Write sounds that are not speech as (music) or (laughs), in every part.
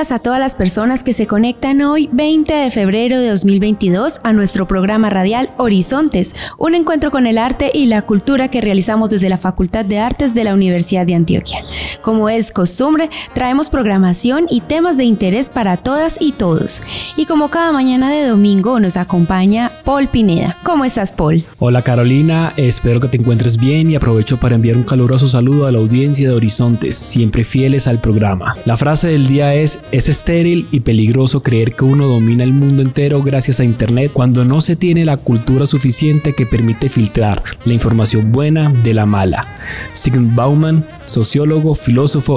A todas las personas que se conectan hoy, 20 de febrero de 2022, a nuestro programa radial Horizontes, un encuentro con el arte y la cultura que realizamos desde la Facultad de Artes de la Universidad de Antioquia. Como es costumbre, traemos programación y temas de interés para todas y todos. Y como cada mañana de domingo nos acompaña Paul Pineda. ¿Cómo estás, Paul? Hola, Carolina. Espero que te encuentres bien y aprovecho para enviar un caluroso saludo a la audiencia de Horizontes, siempre fieles al programa. La frase del día es es estéril y peligroso creer que uno domina el mundo entero gracias a Internet cuando no se tiene la cultura suficiente que permite filtrar la información buena de la mala. Sigmund Bauman, sociólogo, filósofo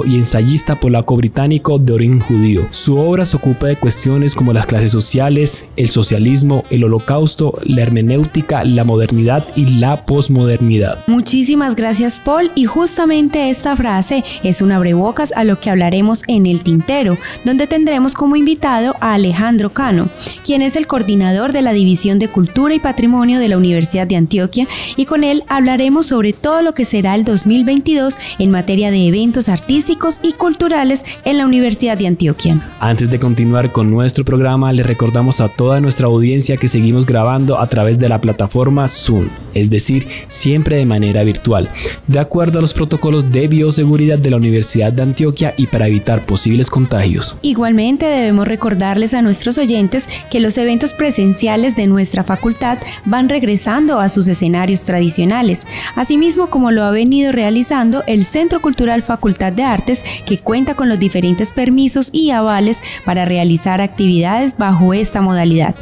y ensayista polaco-británico de origen judío. Su obra se ocupa de cuestiones como las clases sociales, el socialismo, el holocausto, la hermenéutica, la modernidad y la posmodernidad. Muchísimas gracias Paul y justamente esta frase es un abrebocas a lo que hablaremos en el tintero, donde tendremos como invitado a Alejandro Cano, quien es el coordinador de la División de Cultura y Patrimonio de la Universidad de Antioquia y con él hablaremos sobre todo lo que será el 2022 en materia de eventos artísticos y culturales en la Universidad de Antioquia. Antes de continuar con nuestro programa, le recordamos a toda nuestra audiencia que seguimos grabando a través de la plataforma Zoom, es decir, siempre de manera virtual, de acuerdo a los protocolos de bioseguridad de la Universidad de Antioquia y para evitar posibles contagios. Igualmente debemos recordarles a nuestros oyentes que los eventos presenciales de nuestra facultad van regresando a sus escenarios tradicionales, asimismo como lo ha venido realizando el Centro Cultural Facultad de Artes, que cuenta con los diferentes permisos y avales para realizar actividades bajo esta modalidad.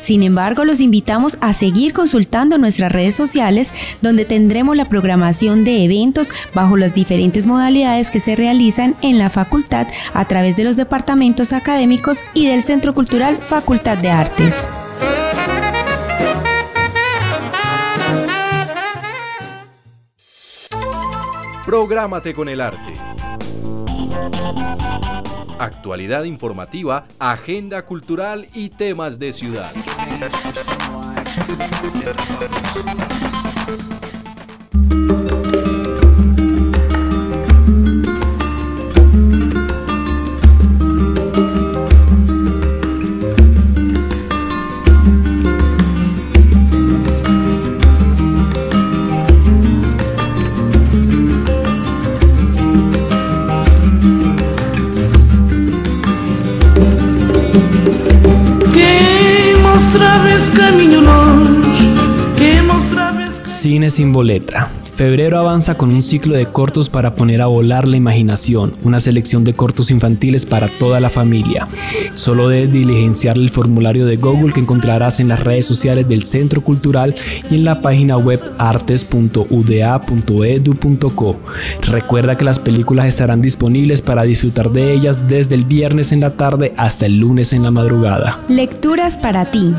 Sin embargo, los invitamos a seguir consultando nuestras redes sociales donde tendremos la programación de eventos bajo las diferentes modalidades que se realizan en la facultad a través de los departamentos académicos y del Centro Cultural Facultad de Artes. Prográmate con el arte. Actualidad informativa, agenda cultural y temas de ciudad. Thank you. Sin boleta. Febrero avanza con un ciclo de cortos para poner a volar la imaginación, una selección de cortos infantiles para toda la familia. Solo debes diligenciar el formulario de Google que encontrarás en las redes sociales del Centro Cultural y en la página web artes.uda.edu.co. Recuerda que las películas estarán disponibles para disfrutar de ellas desde el viernes en la tarde hasta el lunes en la madrugada. Lecturas para ti.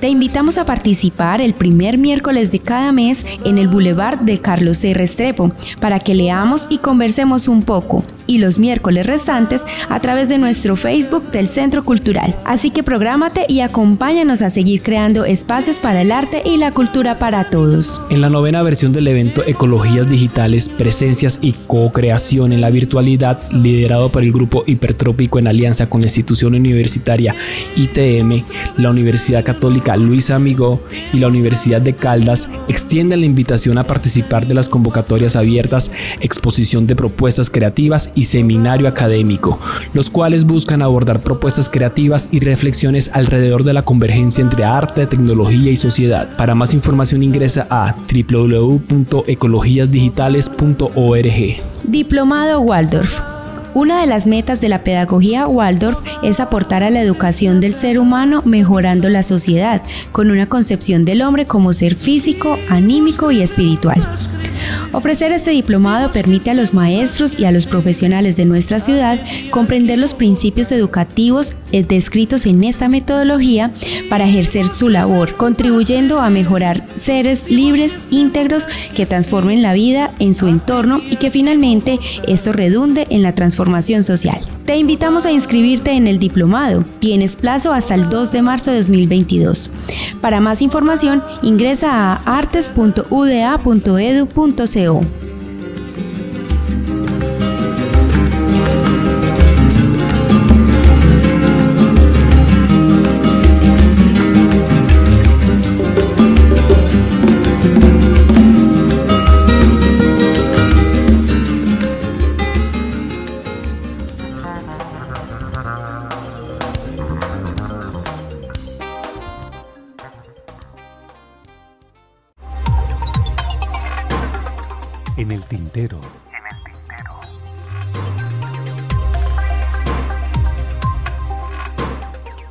Te invitamos a participar el primer miércoles de cada mes en el Boulevard de Carlos C. Restrepo para que leamos y conversemos un poco y los miércoles restantes a través de nuestro Facebook del Centro Cultural. Así que prográmate y acompáñanos a seguir creando espacios para el arte y la cultura para todos. En la novena versión del evento Ecologías Digitales, Presencias y Co-Creación en la Virtualidad, liderado por el grupo Hipertrópico en alianza con la institución universitaria ITM, la Universidad Católica Luisa Amigó y la Universidad de Caldas, extienden la invitación a participar de las convocatorias abiertas, exposición de propuestas creativas y seminario académico, los cuales buscan abordar propuestas creativas y reflexiones alrededor de la convergencia entre arte, tecnología y sociedad. Para más información ingresa a www.ecologiasdigitales.org. Diplomado Waldorf Una de las metas de la pedagogía Waldorf es aportar a la educación del ser humano mejorando la sociedad, con una concepción del hombre como ser físico, anímico y espiritual. Ofrecer este diplomado permite a los maestros y a los profesionales de nuestra ciudad comprender los principios educativos descritos en esta metodología para ejercer su labor, contribuyendo a mejorar seres libres, íntegros, que transformen la vida en su entorno y que finalmente esto redunde en la transformación social. Te invitamos a inscribirte en el diplomado. Tienes plazo hasta el 2 de marzo de 2022. Para más información, ingresa a artes.uda.edu.co.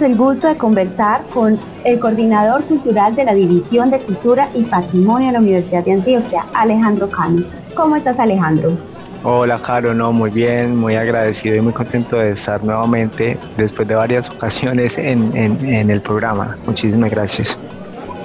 tenemos el gusto de conversar con el coordinador cultural de la División de Cultura y Patrimonio de la Universidad de Antioquia, Alejandro Cano. ¿Cómo estás, Alejandro? Hola, Caro, no, muy bien, muy agradecido y muy contento de estar nuevamente después de varias ocasiones en, en, en el programa. Muchísimas gracias.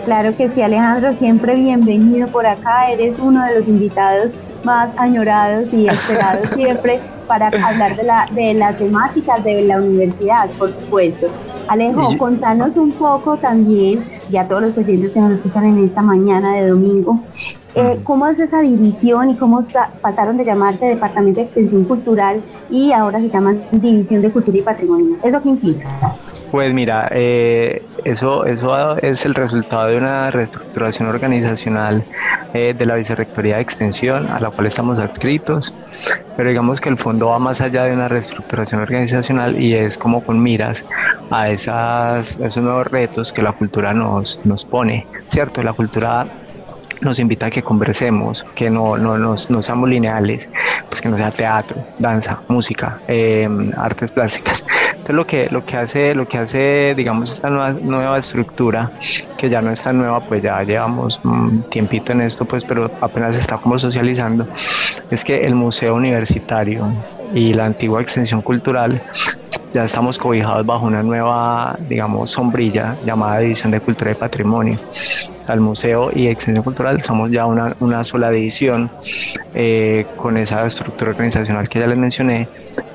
Claro que sí, Alejandro, siempre bienvenido por acá. Eres uno de los invitados más añorados y esperados siempre para hablar de, la, de las temáticas de la universidad, por supuesto. Alejo, contanos un poco también, y a todos los oyentes que nos escuchan en esta mañana de domingo, eh, ¿cómo es esa división y cómo pasaron de llamarse Departamento de Extensión Cultural y ahora se llaman División de Cultura y Patrimonio? ¿Eso qué implica? Pues mira, eh, eso, eso es el resultado de una reestructuración organizacional eh, de la Vicerrectoría de Extensión a la cual estamos adscritos, pero digamos que el fondo va más allá de una reestructuración organizacional y es como con miras a, esas, a esos nuevos retos que la cultura nos, nos pone, ¿cierto? La cultura nos invita a que conversemos, que no, no, no, no seamos lineales, pues que no sea teatro, danza, música, eh, artes plásticas. Entonces lo que, lo que hace, lo que hace, digamos, esta nueva, nueva estructura, que ya no es tan nueva, pues ya llevamos un tiempito en esto, pues, pero apenas está como socializando, es que el Museo Universitario y la antigua extensión cultural ya estamos cobijados bajo una nueva, digamos, sombrilla llamada División de Cultura y Patrimonio. Al museo y extensión cultural somos ya una, una sola división eh, con esa estructura organizacional que ya les mencioné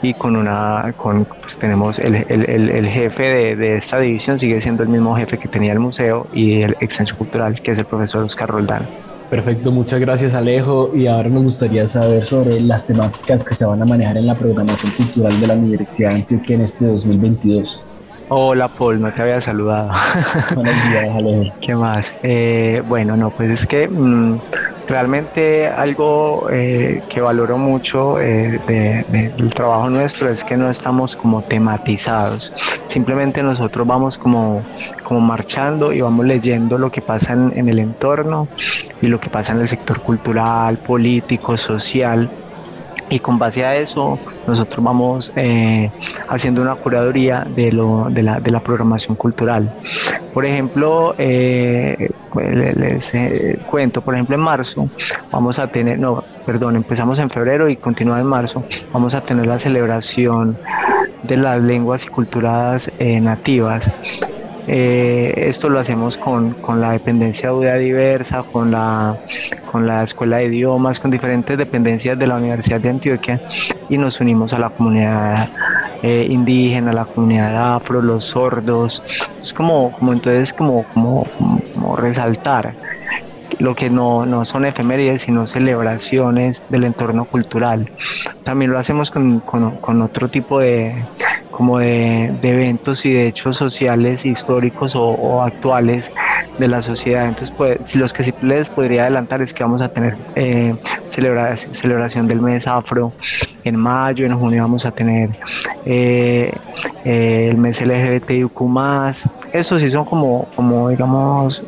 y con una, con, pues tenemos el, el, el, el jefe de, de, esta división sigue siendo el mismo jefe que tenía el museo y el extensión cultural, que es el profesor Oscar Roldán. Perfecto, muchas gracias Alejo. Y ahora nos gustaría saber sobre las temáticas que se van a manejar en la programación cultural de la Universidad de Antioquia en este 2022. Hola Paul, no te había saludado. (laughs) Buenos días, Alejo. ¿Qué más? Eh, bueno, no, pues es que mmm, realmente algo eh, que valoro mucho eh, de, de, del trabajo nuestro es que no estamos como tematizados. Simplemente nosotros vamos como, como marchando y vamos leyendo lo que pasa en, en el entorno y lo que pasa en el sector cultural, político, social y con base a eso nosotros vamos eh, haciendo una curaduría de, lo, de, la, de la programación cultural. Por ejemplo, eh, les, les eh, cuento, por ejemplo en marzo vamos a tener, no, perdón, empezamos en febrero y continúa en marzo, vamos a tener la celebración de las lenguas y culturas nativas eh, esto lo hacemos con, con, la dependencia de UDA diversa, con la, con la Escuela de Idiomas, con diferentes dependencias de la Universidad de Antioquia y nos unimos a la comunidad eh, indígena, la comunidad afro, los sordos. Es como, como entonces como, como, como resaltar lo que no, no son efemérides, sino celebraciones del entorno cultural. También lo hacemos con, con, con otro tipo de, como de, eventos y de hechos sociales, históricos o, actuales de la sociedad. Entonces, pues, los que sí les podría adelantar es que vamos a tener eh, celebración del mes afro en mayo, en junio vamos a tener eh, eh, el mes LGBTIQ+. Esos sí son como, como digamos,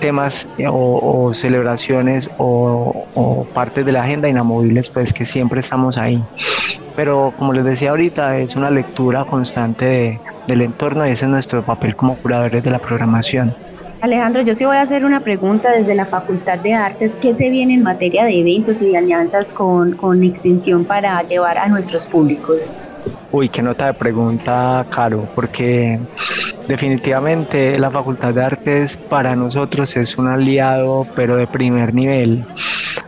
temas o, celebraciones o, o, partes de la agenda inamovibles, pues que siempre estamos ahí. Pero como les decía ahorita, es una lectura constante de, del entorno y ese es nuestro papel como curadores de la programación. Alejandro, yo sí voy a hacer una pregunta desde la Facultad de Artes. ¿Qué se viene en materia de eventos y de alianzas con, con extensión para llevar a nuestros públicos? Uy, qué nota de pregunta, Caro, porque definitivamente la Facultad de Artes para nosotros es un aliado, pero de primer nivel,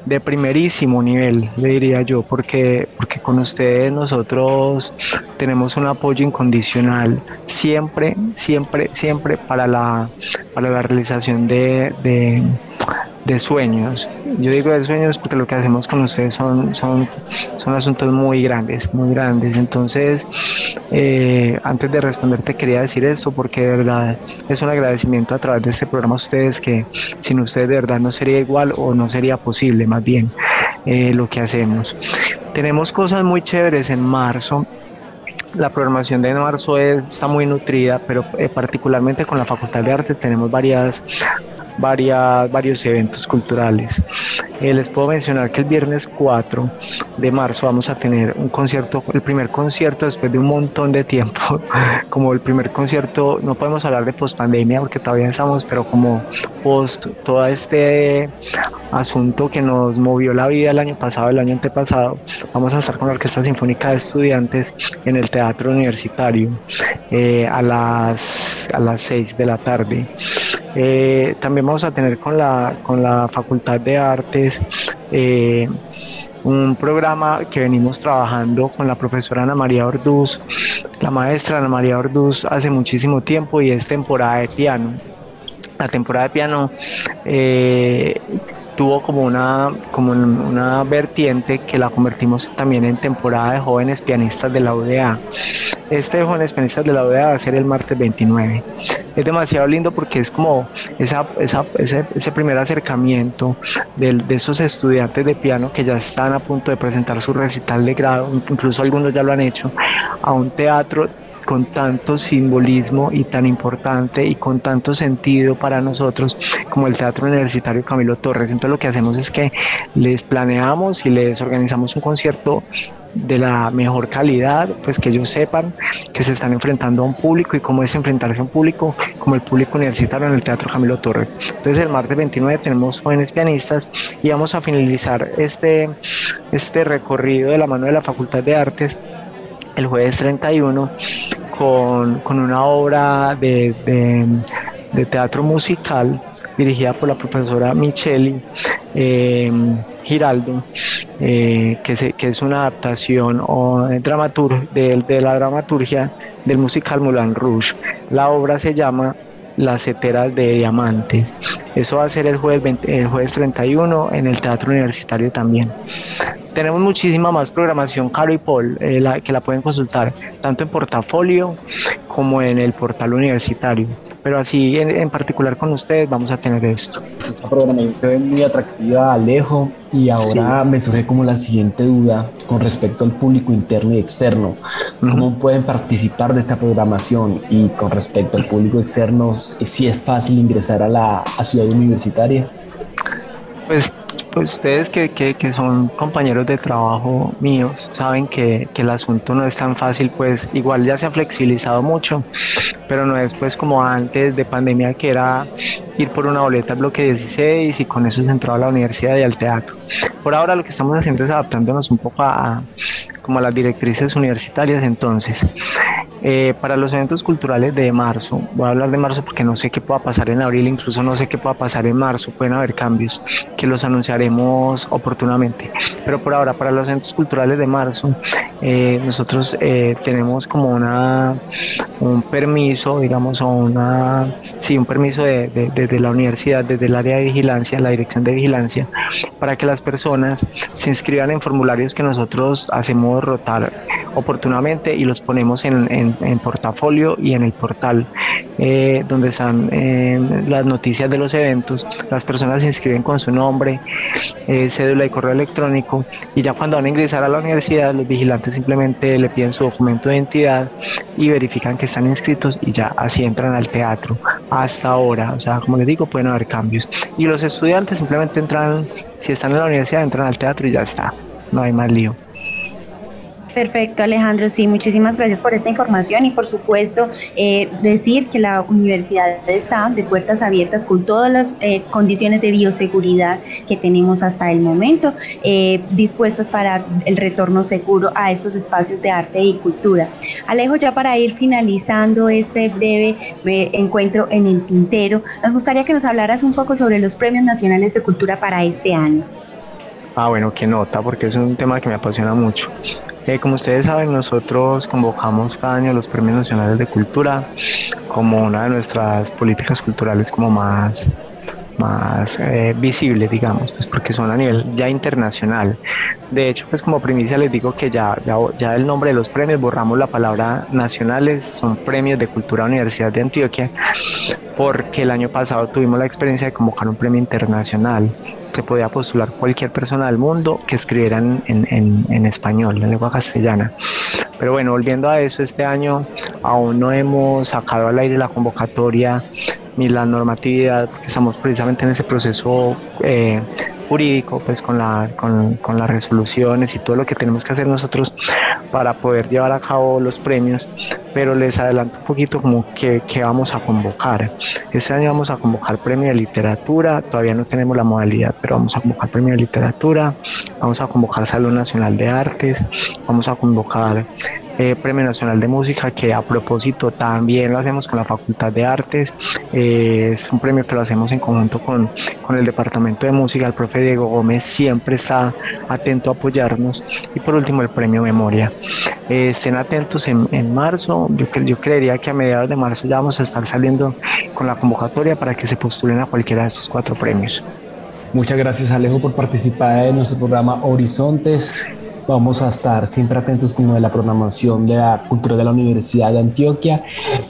de primerísimo nivel, le diría yo, porque, porque con ustedes nosotros tenemos un apoyo incondicional siempre, siempre, siempre para la, para la realización de, de de sueños. Yo digo de sueños porque lo que hacemos con ustedes son, son, son asuntos muy grandes, muy grandes. Entonces, eh, antes de responderte quería decir esto porque de verdad es un agradecimiento a través de este programa a ustedes que sin ustedes de verdad no sería igual o no sería posible más bien eh, lo que hacemos. Tenemos cosas muy chéveres en marzo la programación de marzo está muy nutrida, pero eh, particularmente con la Facultad de Arte tenemos varias varias, varios eventos culturales. Eh, les puedo mencionar que el viernes 4 de marzo vamos a tener un concierto, el primer concierto después de un montón de tiempo, (laughs) como el primer concierto, no podemos hablar de post pandemia porque todavía estamos, pero como post todo este asunto que nos movió la vida el año pasado, el año antepasado, vamos a estar con la Orquesta Sinfónica de Estudiantes en el Teatro Universitario eh, a, las, a las 6 de la tarde. Eh, también vamos a tener con la, con la Facultad de Artes eh, un programa que venimos trabajando con la profesora Ana María Orduz, la maestra Ana María Orduz hace muchísimo tiempo y es temporada de piano. La temporada de piano eh, tuvo como una, como una vertiente que la convertimos también en temporada de jóvenes pianistas de la UDA. Este de jóvenes pianistas de la UDA va a ser el martes 29. Es demasiado lindo porque es como esa, esa, ese, ese, primer acercamiento de, de esos estudiantes de piano que ya están a punto de presentar su recital de grado, incluso algunos ya lo han hecho, a un teatro con tanto simbolismo y tan importante y con tanto sentido para nosotros como el Teatro Universitario Camilo Torres. Entonces lo que hacemos es que les planeamos y les organizamos un concierto de la mejor calidad, pues que ellos sepan que se están enfrentando a un público y cómo es enfrentarse a un público como el público universitario en el Teatro Camilo Torres. Entonces el martes 29 tenemos jóvenes pianistas y vamos a finalizar este, este recorrido de la mano de la Facultad de Artes el jueves 31 con, con una obra de, de, teatro musical dirigida por la profesora Micheli eh, Giraldo, eh, que, que, es una adaptación o, dramatur de, de, la dramaturgia del musical Moulin Rouge. La obra se llama Las Heteras de Diamantes. Eso va a ser el jueves, el jueves 31 en el Teatro Universitario también tenemos muchísima más programación, Caro y Paul, eh, la, que la pueden consultar tanto en portafolio como en el portal universitario. Pero así en, particular con ustedes vamos a tener esto. Esta programación se ve muy atractiva, Alejo, y ahora me surge como la siguiente duda con respecto al público interno y externo. ¿Cómo pueden participar de esta programación? Y con respecto al público externo, si es fácil ingresar a la a ciudad universitaria. Pues pues ustedes que, que, que, son compañeros de trabajo míos saben que, que, el asunto no es tan fácil, pues igual ya se ha flexibilizado mucho, pero no es pues como antes de pandemia que era ir por una boleta al bloque 16 y con eso se entraba a la universidad y al teatro. Por ahora lo que estamos haciendo es adaptándonos un poco a, como a las directrices universitarias, entonces Eh, para los eventos culturales de marzo, voy a hablar de marzo porque no sé qué pueda pasar en abril, incluso no sé qué pueda pasar en marzo, pueden haber cambios que los anunciaremos oportunamente. Pero por ahora, para los eventos culturales de marzo, eh, nosotros eh, tenemos como una un permiso, digamos, o una, sí, un permiso de, de, la universidad, desde el área de vigilancia, la dirección de vigilancia, para que las personas se inscriban en formularios que nosotros hacemos rotar oportunamente y los ponemos en, en, portafolio y en el portal eh, donde están eh, las noticias de los eventos. Las personas se inscriben con su nombre, eh, cédula y correo electrónico y ya cuando van a ingresar a la universidad los vigilantes simplemente le piden su documento de identidad y verifican que están inscritos y ya así entran al teatro. Hasta ahora, o sea, como les digo, pueden haber cambios. Y los estudiantes simplemente entran, si están en la universidad, entran al teatro y ya está. No hay más lío. Perfecto, Alejandro. Sí, muchísimas gracias por esta información y por supuesto eh, decir que la universidad está de puertas abiertas con todas las eh, condiciones de bioseguridad que tenemos hasta el momento, eh, dispuestas para el retorno seguro a estos espacios de arte y cultura. Alejo, ya para ir finalizando este breve encuentro en el tintero, nos gustaría que nos hablaras un poco sobre los premios nacionales de cultura para este año. Ah, bueno, qué nota, porque es un tema que me apasiona mucho. Eh, como ustedes saben, nosotros convocamos cada año los Premios Nacionales de Cultura como una de nuestras políticas culturales como más más eh, visibles, digamos, pues porque son a nivel ya internacional. De hecho, pues como primicia les digo que ya, ya, ya el nombre de los premios borramos la palabra nacionales, son premios de cultura Universidad de Antioquia, porque el año pasado tuvimos la experiencia de convocar un premio internacional se podía postular cualquier persona del mundo que escribiera en, en, en, español, en lengua castellana. Pero bueno, volviendo a eso, este año aún no hemos sacado al aire la convocatoria ni la normatividad, porque estamos precisamente en ese proceso eh, jurídico, pues con, la, con, con, las resoluciones y todo lo que tenemos que hacer nosotros para poder llevar a cabo los premios, pero les adelanto un poquito como que, que vamos a convocar. Este año vamos a convocar premio de literatura, todavía no tenemos la modalidad, pero vamos a convocar premio de literatura, vamos a convocar Salón Nacional de Artes, vamos a convocar eh, Premio Nacional de Música, que a propósito también lo hacemos con la Facultad de Artes. Eh, es un premio que lo hacemos en conjunto con, con, el Departamento de Música. El profe Diego Gómez siempre está atento a apoyarnos. Y por último, el Premio Memoria. Eh, estén atentos en, en marzo. Yo, yo creería que a mediados de marzo ya vamos a estar saliendo con la convocatoria para que se postulen a cualquiera de estos cuatro premios. Muchas gracias Alejo por participar en nuestro programa Horizontes vamos a estar siempre atentos con de la programación de la cultura de la Universidad de Antioquia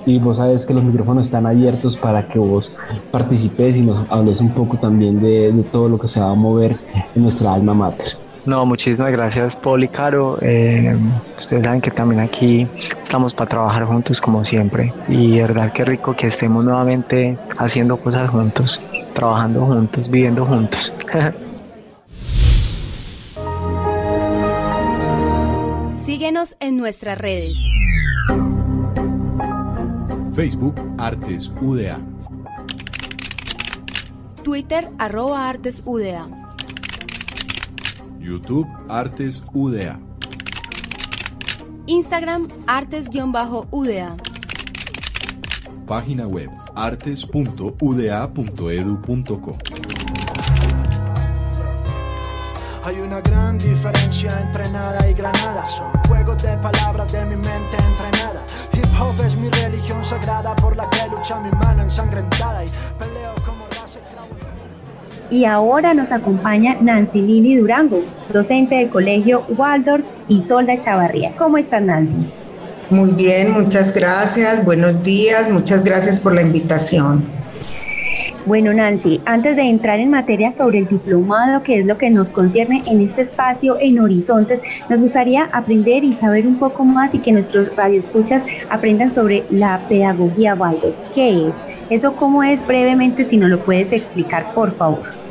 y vos sabes que los micrófonos están abiertos para que vos participes y nos hables un poco también de, todo lo que se va a mover en nuestra alma mater. No, muchísimas gracias, Paul y Caro. Eh, ustedes saben que también aquí estamos para trabajar juntos como siempre. Y verdad que rico que estemos nuevamente haciendo cosas juntos, trabajando juntos, viviendo juntos. (laughs) Síguenos en nuestras redes. Facebook Artes UDA. Twitter arroba Artes UDA. YouTube Artes UDA. Instagram Artes-UDA. Página web artes.uda.edu.co. Hay una gran diferencia entre nada y granada. Son juegos de palabras de mi mente entrenada. Hip hop es mi religión sagrada por la que lucha mi mano ensangrentada y peleo como raza y ahora nos acompaña Nancy Lili Durango, docente del colegio Waldorf y Solda Chavarría. ¿Cómo estás, Nancy? Muy bien, muchas gracias. Buenos días, muchas gracias por la invitación. Bueno, Nancy, antes de entrar en materia sobre el diplomado, que es lo que nos concierne en este espacio en Horizontes, nos gustaría aprender y saber un poco más y que nuestros radioescuchas aprendan sobre la pedagogía Waldorf. ¿Qué es? ¿Eso cómo es brevemente si nos lo puedes explicar, por favor?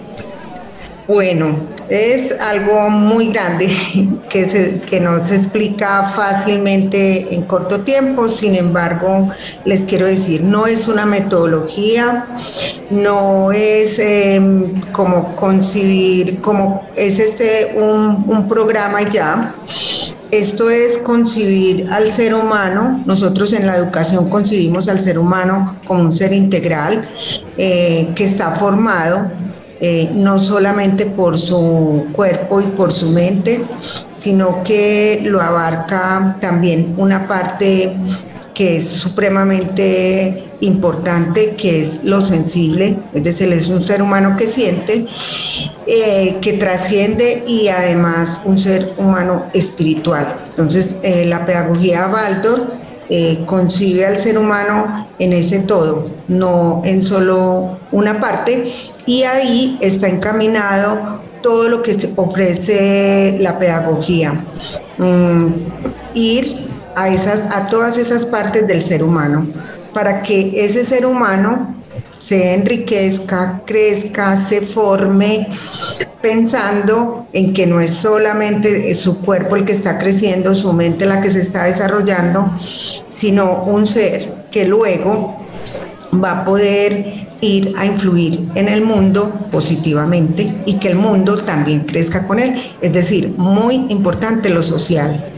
Bueno, es algo muy grande (laughs) que, no se explica fácilmente en corto tiempo, sin embargo, les quiero decir, no es una metodología, no es em, como concebir, como es este un, un programa ya, esto es concibir al ser humano, nosotros en la educación concibimos al ser humano como un ser integral eh, que está formado eh, no solamente por su cuerpo y por su mente, sino que lo abarca también una parte que es supremamente importante, que es lo sensible, es decir, es un ser humano que siente, eh, que trasciende y además un ser humano espiritual. Entonces, eh, la pedagogía Waldorf eh, concibe al ser humano en ese todo, no en solo una parte, y ahí está encaminado todo lo que ofrece la pedagogía. Mm, ir a, esas, a todas esas partes del ser humano, para que ese ser humano se enriquezca, crezca, se forme, pensando en que no es solamente su cuerpo el que está creciendo, su mente la que se está desarrollando, sino un ser que luego va a poder ir a influir en el mundo positivamente y que el mundo también crezca con él. Es decir, muy importante lo social.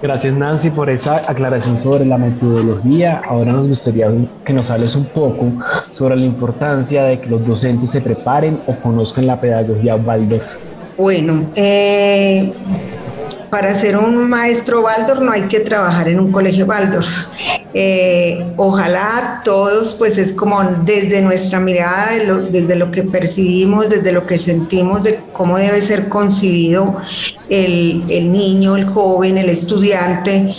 Gracias Nancy por esa aclaración sobre la metodología. Ahora nos gustaría que nos hables un poco sobre la importancia de que los docentes se preparen o conozcan la pedagogía Waldorf. Bueno, eh, para ser un maestro Waldorf no hay que trabajar en un colegio Waldorf. Eh, ojalá todos, pues es como desde nuestra mirada, desde lo que percibimos, desde lo que sentimos de cómo debe ser concebido el, el niño, el joven, el estudiante,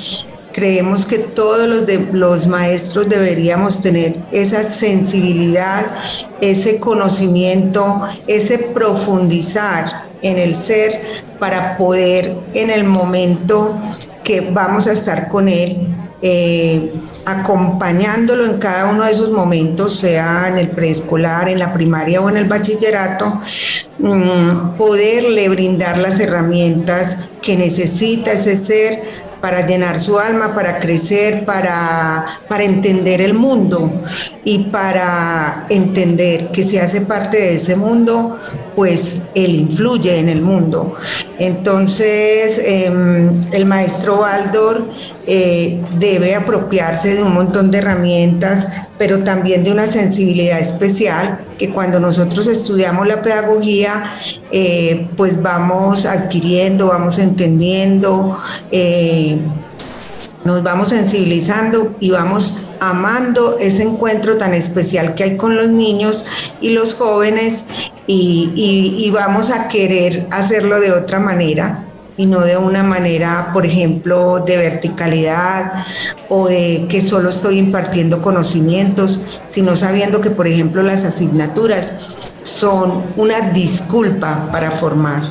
creemos que todos los, los maestros deberíamos tener esa sensibilidad, ese conocimiento, ese profundizar en el ser para poder en el momento que vamos a estar con él, eh, acompañándolo en cada uno de esos momentos, sea en el preescolar, en la primaria o en el bachillerato, mm, poderle brindar las herramientas que necesita ese ser para llenar su alma, para crecer, para, para entender el mundo y para entender que si hace parte de ese mundo, pues él influye en el mundo. Entonces, em, el maestro Baldor eh, debe apropiarse de un montón de herramientas, pero también de una sensibilidad especial que cuando nosotros estudiamos la pedagogía, eh, pues vamos adquiriendo, vamos entendiendo, eh, nos vamos sensibilizando y vamos amando ese encuentro tan especial que hay con los niños y los jóvenes y vamos a querer hacerlo de otra manera y no de una manera, por ejemplo, de verticalidad o de que solo estoy impartiendo conocimientos, sino sabiendo que, por ejemplo, las asignaturas son una disculpa para formar.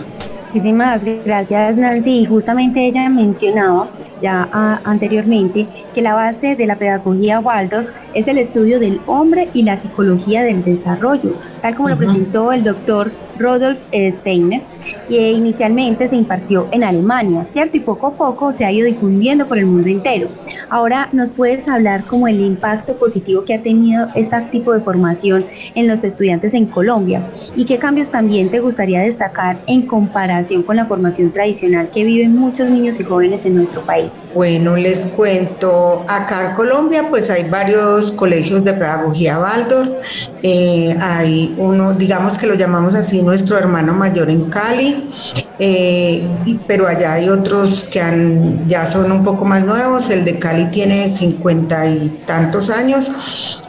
Muchísimas gracias Nancy. Y justamente ella mencionaba ya ah, anteriormente que la base de la pedagogía Waldorf es el estudio del hombre y la psicología del desarrollo, tal como lo presentó el doctor Rodolf Steiner, que inicialmente se impartió en Alemania, ¿cierto? Y poco a poco se ha ido difundiendo por el mundo entero. Ahora, ¿nos puedes hablar como el impacto positivo que ha tenido este tipo de formación en los estudiantes en Colombia? ¿Y qué cambios también te gustaría destacar en comparación con la formación tradicional que viven muchos niños y jóvenes en nuestro país? Bueno, les cuento, acá en Colombia pues hay varios colegios de pedagogía Waldorf, eh, hay uno, digamos que lo llamamos así, nuestro hermano mayor en Cali, eh, pero allá hay otros que han, ya son un poco más nuevos. El de Cali tiene cincuenta y tantos años.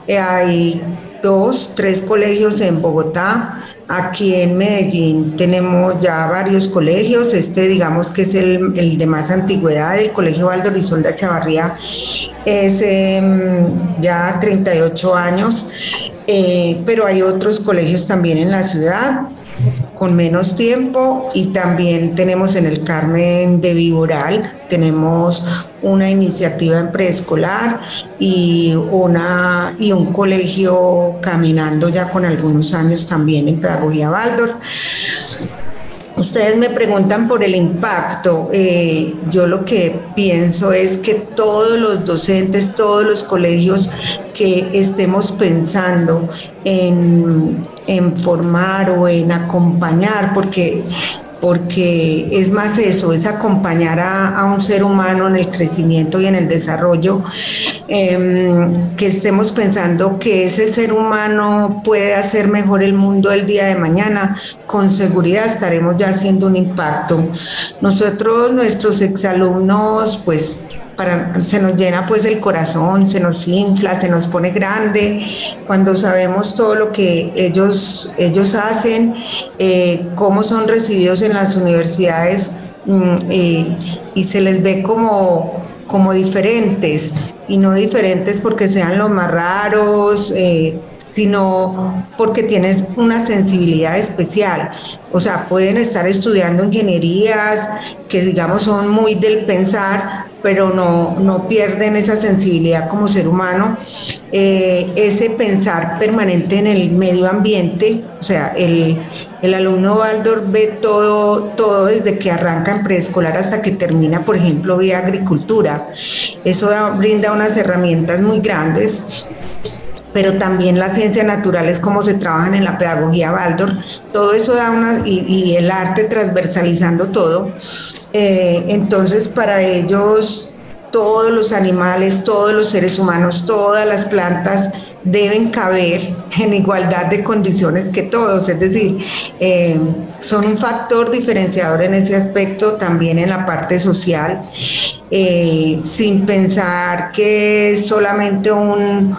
Eh, hay dos, tres colegios en Bogotá. Aquí en Medellín tenemos ya varios colegios. Este, digamos que es el, de más antigüedad, el Colegio Valdo Rizolda Chavarría, es em, ya 38 años. Eh, pero hay otros colegios también en la ciudad con menos tiempo y también tenemos en el Carmen de Viboral, tenemos una iniciativa en preescolar y, una, y un colegio caminando ya con algunos años también en Pedagogía Waldorf. Ustedes me preguntan por el impacto. Eh, yo lo que pienso es que todos los docentes, todos los colegios que estemos pensando en, en formar o en acompañar, porque porque es más eso, es acompañar a, un ser humano en el crecimiento y en el desarrollo, em, que estemos pensando que ese ser humano puede hacer mejor el mundo el día de mañana, con seguridad estaremos ya haciendo un impacto. Nosotros, nuestros exalumnos, pues se nos llena pues el corazón, se nos infla, se nos pone grande cuando sabemos todo lo que ellos, ellos hacen, eh, cómo son recibidos en las universidades mm, eh, y se les ve como, como diferentes y no diferentes porque sean los más raros. Eh, sino porque tienes una sensibilidad especial. O sea, pueden estar estudiando ingenierías que digamos son muy del pensar, pero no, no pierden esa sensibilidad como ser humano, eh, ese pensar permanente en el medio ambiente, o sea, el, el alumno Waldorf ve todo, todo desde que arranca en preescolar hasta que termina, por ejemplo, vía agricultura. Eso brinda unas herramientas muy grandes pero también las ciencias naturales, como se trabajan en la pedagogía Waldorf, todo eso da una, y, el arte transversalizando todo, eh, entonces, para ellos, todos los animales, todos los seres humanos, todas las plantas deben caber en igualdad de condiciones que todos, es decir, eh, son un factor diferenciador en ese aspecto, también en la parte social, eh, sin pensar que es solamente un,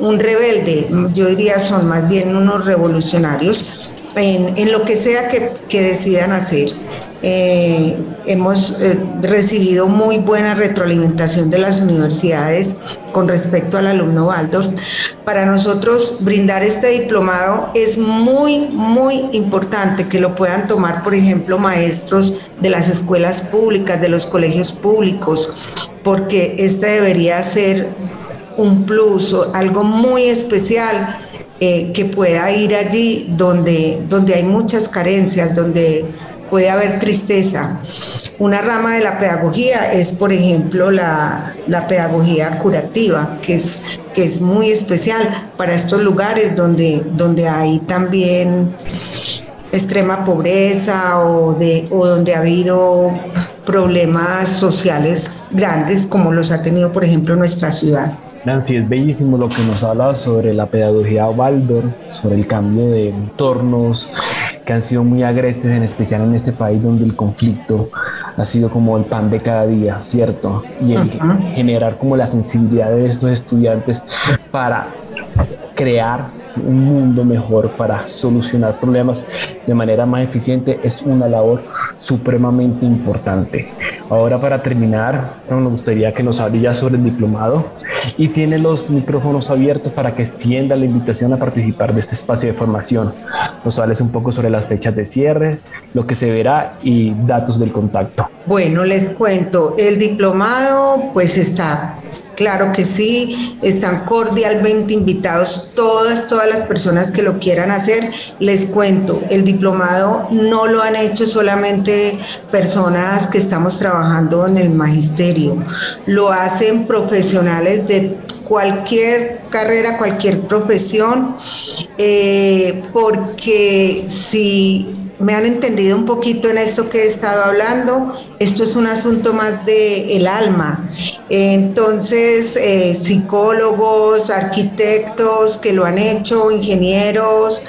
un rebelde, yo diría son más bien unos revolucionarios en, lo que sea que decidan hacer. Eh, hemos eh, recibido muy buena retroalimentación de las universidades con respecto al alumno Waldorf. Para nosotros brindar este diplomado es muy, muy importante que lo puedan tomar, por ejemplo, maestros de las escuelas públicas, de los colegios públicos, porque este debería ser un plus, algo muy especial eh, que pueda ir allí donde, donde hay muchas carencias, donde puede haber tristeza. Una rama de la pedagogía es, por ejemplo, la, pedagogía curativa, que es, que es muy especial para estos lugares donde, donde hay también extrema pobreza o, de, o donde ha habido problemas sociales grandes como los ha tenido, por ejemplo, nuestra ciudad. Nancy, es bellísimo lo que nos habla sobre la pedagogía Waldorf, sobre el cambio de entornos que han sido muy agrestes, en especial en este país donde el conflicto ha sido como el pan de cada día, ¿cierto? Y el generar como la sensibilidad de estos estudiantes para crear un mundo mejor para solucionar problemas de manera más eficiente es una labor supremamente importante. Ahora para terminar, nos gustaría que nos hable ya sobre el diplomado y tiene los micrófonos abiertos para que extienda la invitación a participar de este espacio de formación. Nos hables un poco sobre las fechas de cierre, lo que se verá y datos del contacto. Bueno, les cuento, el diplomado pues está Claro que sí, están cordialmente invitados todas, todas las personas que lo quieran hacer. Les cuento, el diplomado no lo han hecho solamente personas que estamos trabajando en el magisterio, lo hacen profesionales de cualquier carrera, cualquier profesión, eh, porque si me han entendido un poquito en esto que he estado hablando. Esto es un asunto más de alma. Entonces, eh, psicólogos, arquitectos que lo han hecho, ingenieros,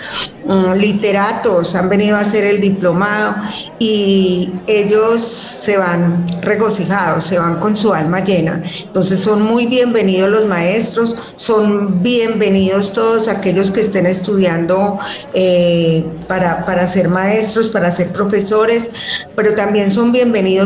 mm, literatos han venido a hacer el diplomado y ellos se van regocijados, se van con su alma llena. Entonces, son muy bienvenidos los maestros, son bienvenidos todos aquellos que estén estudiando eh, para, para ser maestros para ser profesores, pero también son bienvenidos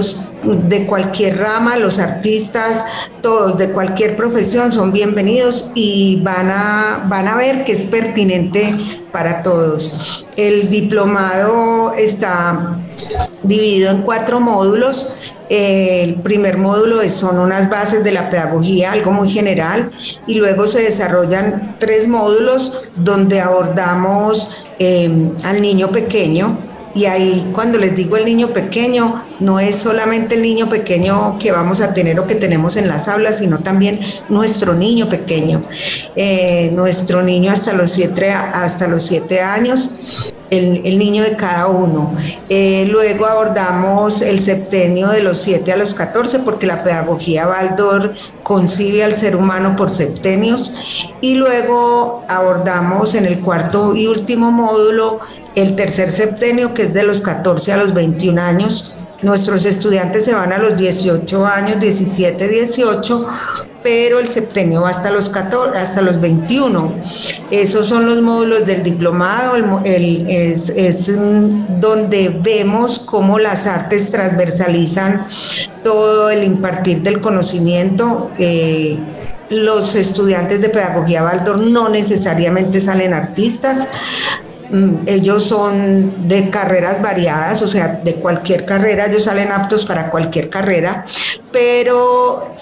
de cualquier rama, los artistas, todos de cualquier profesión son bienvenidos y van a, van a ver que es pertinente para todos. El diplomado está dividido en cuatro módulos. El primer módulo son unas bases de la pedagogía, algo muy general, y luego se desarrollan tres módulos donde abordamos eh, al niño pequeño, y ahí cuando les digo el niño pequeño, no es solamente el niño pequeño que vamos a tener o que tenemos en las aulas, sino también nuestro niño pequeño, eh, nuestro niño hasta los siete, hasta los siete años el, niño de cada uno. Eh, luego abordamos el septenio de los 7 a los 14 porque la pedagogía Baldor concibe al ser humano por septenios y luego abordamos en el cuarto y último módulo el tercer septenio que es de los 14 a los 21 años Nuestros estudiantes se van a los 18 años, 17, 18, pero el septenio va hasta los 14, hasta los 21. Esos son los módulos del diplomado, es, donde vemos cómo las artes transversalizan todo el impartir del conocimiento. Eh, los estudiantes de pedagogía Baldor no necesariamente salen artistas, Mm, ellos son de carreras variadas, o sea, de cualquier carrera, ellos salen aptos para cualquier carrera, pero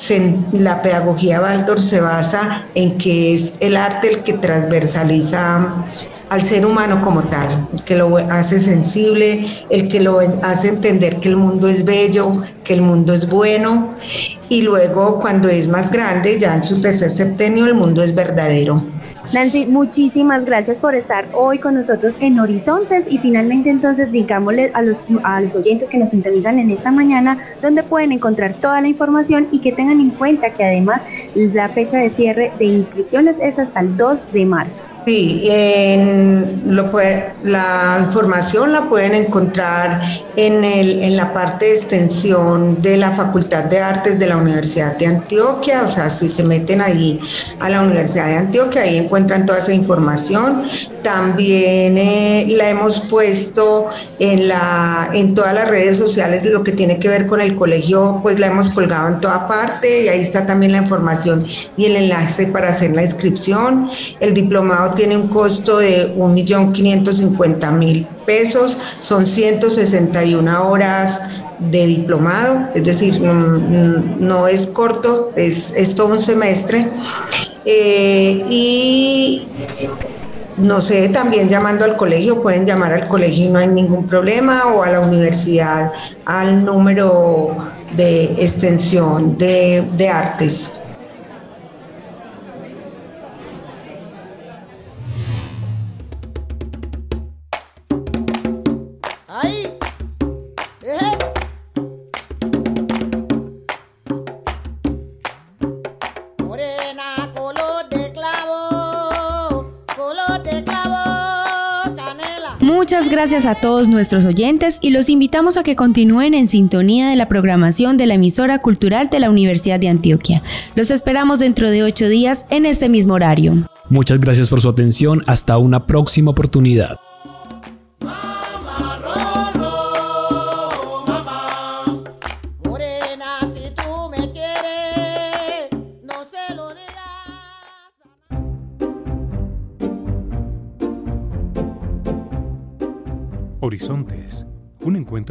la pedagogía Baldor se basa en que es el arte el que transversaliza al ser humano como tal, el que lo hace sensible, el que lo hace entender que el mundo es bello, que el mundo es bueno, y luego cuando es más grande, ya en su tercer septenio, el mundo es verdadero. Nancy, muchísimas gracias por estar hoy con nosotros en Horizontes y finalmente entonces digámosle a los, a los oyentes que nos sintonizan en esta mañana donde pueden encontrar toda la información y que tengan en cuenta que además la fecha de cierre de inscripciones es hasta el 2 de marzo. Sí, en lo la información la pueden encontrar en, el, en la parte de extensión de la Facultad de Artes de la Universidad de Antioquia, o sea, si se meten ahí a la Universidad de Antioquia, ahí encuentran toda esa información. También eh, la hemos puesto en, la, en todas las redes sociales, lo que tiene que ver con el colegio, pues la hemos colgado en toda parte y ahí está también la información y el enlace para hacer la inscripción. El diplomado tiene un costo de 1.550.000 pesos, son 161 horas de diplomado, es decir, no, es corto, es, todo un semestre. Eh, y no sé, también llamando al colegio, pueden llamar al colegio y no hay ningún problema, o a la universidad al número de extensión de, de artes. Gracias a todos nuestros oyentes y los invitamos a que continúen en sintonía de la programación de la emisora cultural de la Universidad de Antioquia. Los esperamos dentro de ocho días en este mismo horario. Muchas gracias por su atención. Hasta una próxima oportunidad.